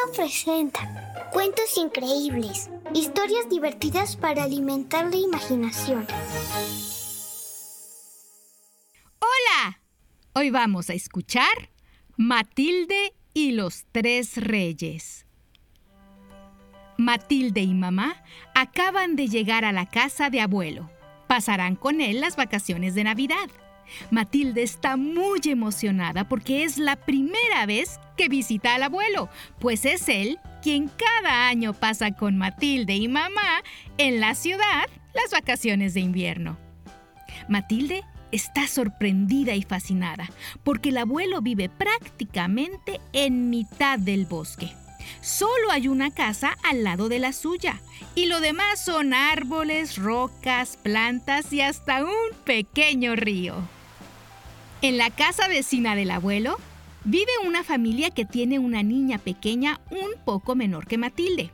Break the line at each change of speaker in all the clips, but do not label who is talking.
Sonoro presenta cuentos increíbles, historias divertidas para alimentar la imaginación.
¡Hola! Hoy vamos a escuchar Matilde y los tres reyes. Matilde y mamá acaban de llegar a la casa de abuelo. Pasarán con él las vacaciones de Navidad. Matilde está muy emocionada porque es la primera vez que visita al abuelo, pues es él quien cada año pasa con Matilde y mamá en la ciudad las vacaciones de invierno. Matilde está sorprendida y fascinada porque el abuelo vive prácticamente en mitad del bosque. Solo hay una casa al lado de la suya y lo demás son árboles, rocas, plantas y hasta un pequeño río. En la casa vecina del abuelo vive una familia que tiene una niña pequeña un poco menor que Matilde.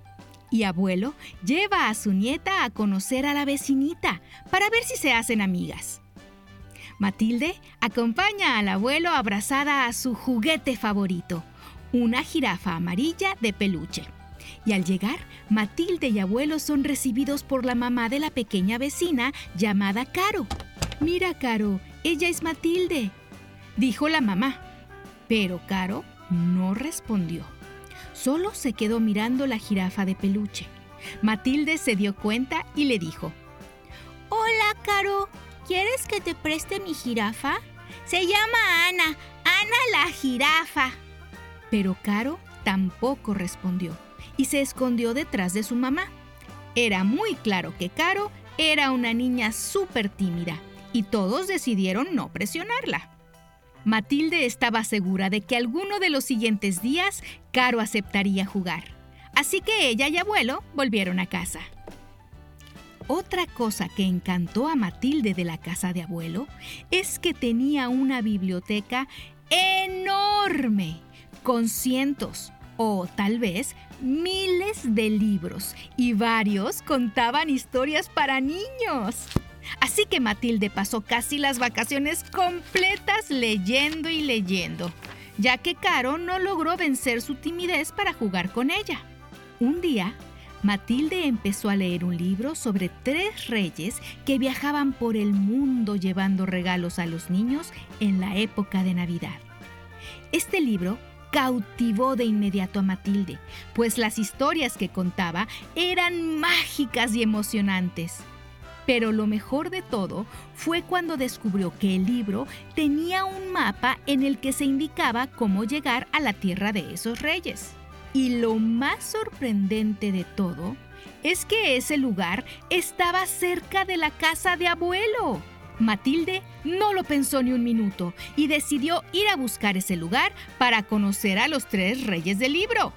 Y abuelo lleva a su nieta a conocer a la vecinita para ver si se hacen amigas. Matilde acompaña al abuelo abrazada a su juguete favorito, una jirafa amarilla de peluche. Y al llegar, Matilde y abuelo son recibidos por la mamá de la pequeña vecina llamada Caro. Mira, Caro, ella es Matilde, dijo la mamá. Pero Caro no respondió. Solo se quedó mirando la jirafa de peluche. Matilde se dio cuenta y le dijo,
Hola, Caro. ¿Quieres que te preste mi jirafa? Se llama Ana. Ana la jirafa.
Pero Caro tampoco respondió y se escondió detrás de su mamá. Era muy claro que Caro era una niña súper tímida y todos decidieron no presionarla. Matilde estaba segura de que alguno de los siguientes días Caro aceptaría jugar. Así que ella y abuelo volvieron a casa. Otra cosa que encantó a Matilde de la casa de abuelo es que tenía una biblioteca enorme, con cientos o tal vez miles de libros y varios contaban historias para niños. Así que Matilde pasó casi las vacaciones completas leyendo y leyendo, ya que Caro no logró vencer su timidez para jugar con ella. Un día, Matilde empezó a leer un libro sobre tres reyes que viajaban por el mundo llevando regalos a los niños en la época de Navidad. Este libro cautivó de inmediato a Matilde, pues las historias que contaba eran mágicas y emocionantes. Pero lo mejor de todo fue cuando descubrió que el libro tenía un mapa en el que se indicaba cómo llegar a la tierra de esos reyes. Y lo más sorprendente de todo es que ese lugar estaba cerca de la casa de abuelo. Matilde no lo pensó ni un minuto y decidió ir a buscar ese lugar para conocer a los tres reyes del libro.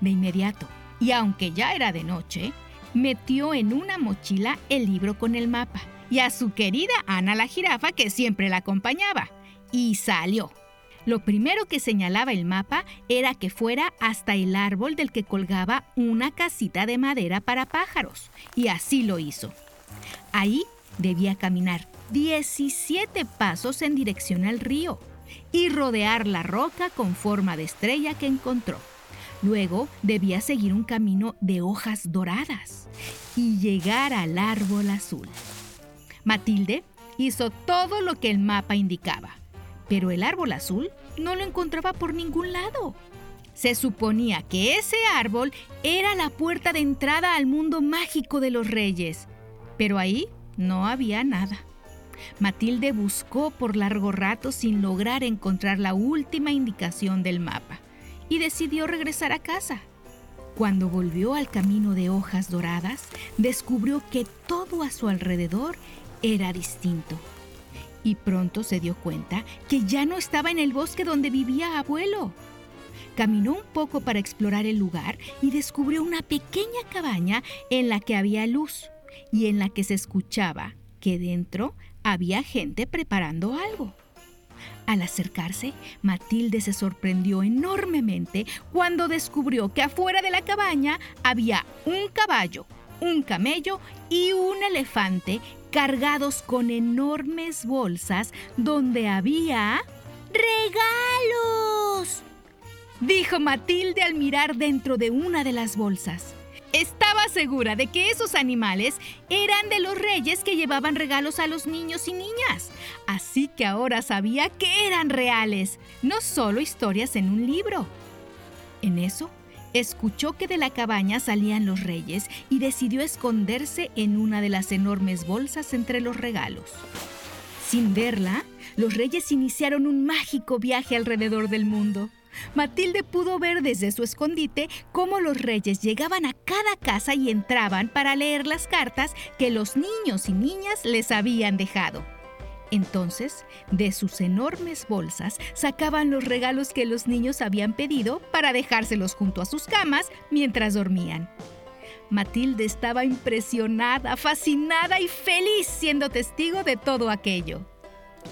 De inmediato, y aunque ya era de noche, metió en una mochila el libro con el mapa y a su querida Ana la jirafa que siempre la acompañaba. Y salió. Lo primero que señalaba el mapa era que fuera hasta el árbol del que colgaba una casita de madera para pájaros. Y así lo hizo. Ahí debía caminar 17 pasos en dirección al río y rodear la roca con forma de estrella que encontró. Luego debía seguir un camino de hojas doradas y llegar al árbol azul. Matilde hizo todo lo que el mapa indicaba, pero el árbol azul no lo encontraba por ningún lado. Se suponía que ese árbol era la puerta de entrada al mundo mágico de los reyes, pero ahí no había nada. Matilde buscó por largo rato sin lograr encontrar la última indicación del mapa y decidió regresar a casa. Cuando volvió al camino de hojas doradas, descubrió que todo a su alrededor era distinto. Y pronto se dio cuenta que ya no estaba en el bosque donde vivía abuelo. Caminó un poco para explorar el lugar y descubrió una pequeña cabaña en la que había luz y en la que se escuchaba que dentro había gente preparando algo. Al acercarse, Matilde se sorprendió enormemente cuando descubrió que afuera de la cabaña había un caballo, un camello y un elefante cargados con enormes bolsas donde había...
¡Regalos!
dijo Matilde al mirar dentro de una de las bolsas. Estaba segura de que esos animales eran de los reyes que llevaban regalos a los niños y niñas. Así que ahora sabía que eran reales, no solo historias en un libro. En eso, escuchó que de la cabaña salían los reyes y decidió esconderse en una de las enormes bolsas entre los regalos. Sin verla, los reyes iniciaron un mágico viaje alrededor del mundo. Matilde pudo ver desde su escondite cómo los reyes llegaban a cada casa y entraban para leer las cartas que los niños y niñas les habían dejado. Entonces, de sus enormes bolsas sacaban los regalos que los niños habían pedido para dejárselos junto a sus camas mientras dormían. Matilde estaba impresionada, fascinada y feliz siendo testigo de todo aquello.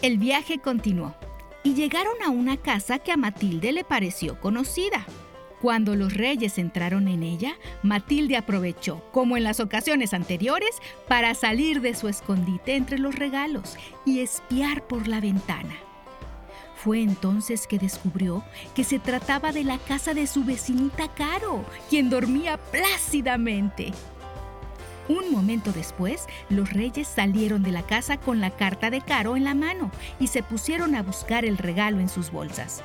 El viaje continuó y llegaron a una casa que a Matilde le pareció conocida. Cuando los reyes entraron en ella, Matilde aprovechó, como en las ocasiones anteriores, para salir de su escondite entre los regalos y espiar por la ventana. Fue entonces que descubrió que se trataba de la casa de su vecinita Caro, quien dormía plácidamente. Un momento después, los reyes salieron de la casa con la carta de Caro en la mano y se pusieron a buscar el regalo en sus bolsas.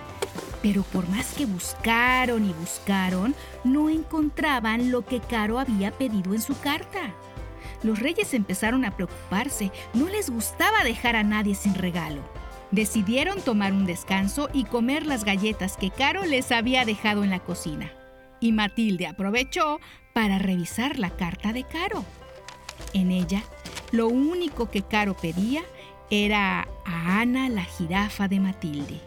Pero por más que buscaron y buscaron, no encontraban lo que Caro había pedido en su carta. Los reyes empezaron a preocuparse, no les gustaba dejar a nadie sin regalo. Decidieron tomar un descanso y comer las galletas que Caro les había dejado en la cocina. Y Matilde aprovechó para revisar la carta de Caro. En ella, lo único que Caro pedía era a Ana la jirafa de Matilde,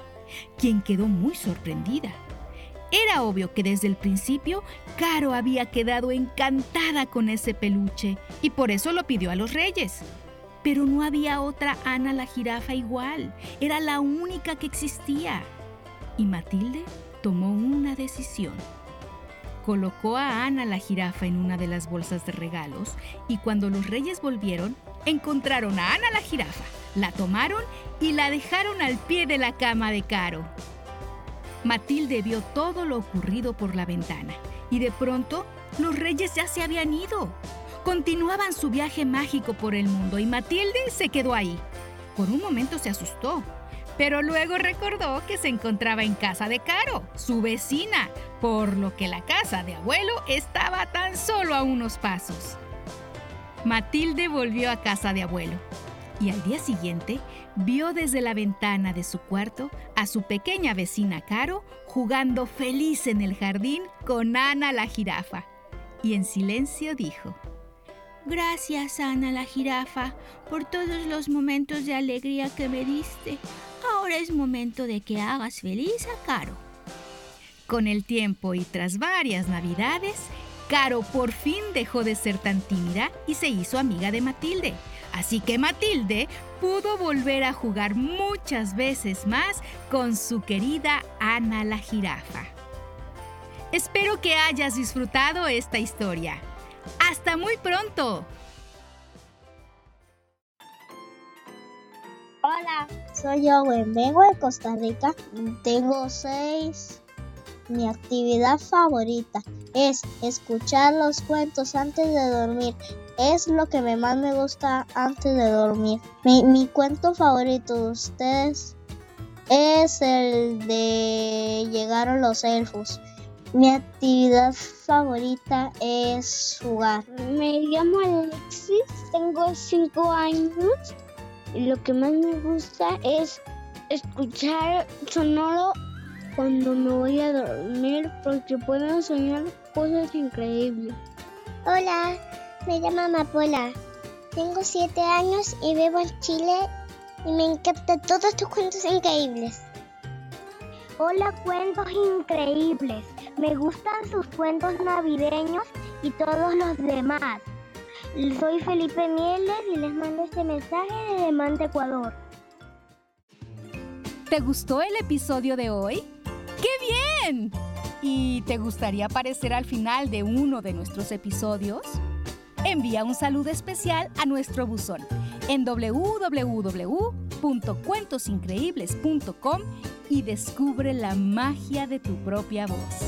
quien quedó muy sorprendida. Era obvio que desde el principio Caro había quedado encantada con ese peluche y por eso lo pidió a los reyes. Pero no había otra Ana la jirafa igual, era la única que existía. Y Matilde tomó una decisión colocó a Ana la jirafa en una de las bolsas de regalos y cuando los reyes volvieron, encontraron a Ana la jirafa, la tomaron y la dejaron al pie de la cama de Caro. Matilde vio todo lo ocurrido por la ventana y de pronto los reyes ya se habían ido. Continuaban su viaje mágico por el mundo y Matilde se quedó ahí. Por un momento se asustó, pero luego recordó que se encontraba en casa de Caro, su vecina, por lo que la casa de abuelo estaba tan solo a unos pasos. Matilde volvió a casa de abuelo y al día siguiente vio desde la ventana de su cuarto a su pequeña vecina Caro jugando feliz en el jardín con Ana la jirafa. Y en silencio dijo,
Gracias, Ana la jirafa, por todos los momentos de alegría que me diste. Ahora es momento de que hagas feliz a Caro.
Con el tiempo y tras varias navidades, Caro por fin dejó de ser tan tímida y se hizo amiga de Matilde. Así que Matilde pudo volver a jugar muchas veces más con su querida Ana la jirafa. Espero que hayas disfrutado esta historia. ¡Hasta muy pronto!
Hola, soy Owen, vengo de Costa Rica, tengo seis Mi actividad favorita es escuchar los cuentos antes de dormir. Es lo que más me gusta antes de dormir. Mi, mi cuento favorito de ustedes es el de Llegaron los elfos. Mi actividad favorita es jugar.
Me llamo Alexis, tengo 5 años. Lo que más me gusta es escuchar sonoro cuando me voy a dormir porque puedo soñar cosas increíbles.
Hola, me llamo Amapola. Tengo 7 años y vivo en Chile y me encantan todos tus cuentos increíbles.
Hola, cuentos increíbles. Me gustan sus cuentos navideños y todos los demás. Soy Felipe Mieles y les mando este mensaje de Mante, Ecuador.
¿Te gustó el episodio de hoy? ¡Qué bien! ¿Y te gustaría aparecer al final de uno de nuestros episodios? Envía un saludo especial a nuestro buzón en www.cuentosincreíbles.com y descubre la magia de tu propia voz.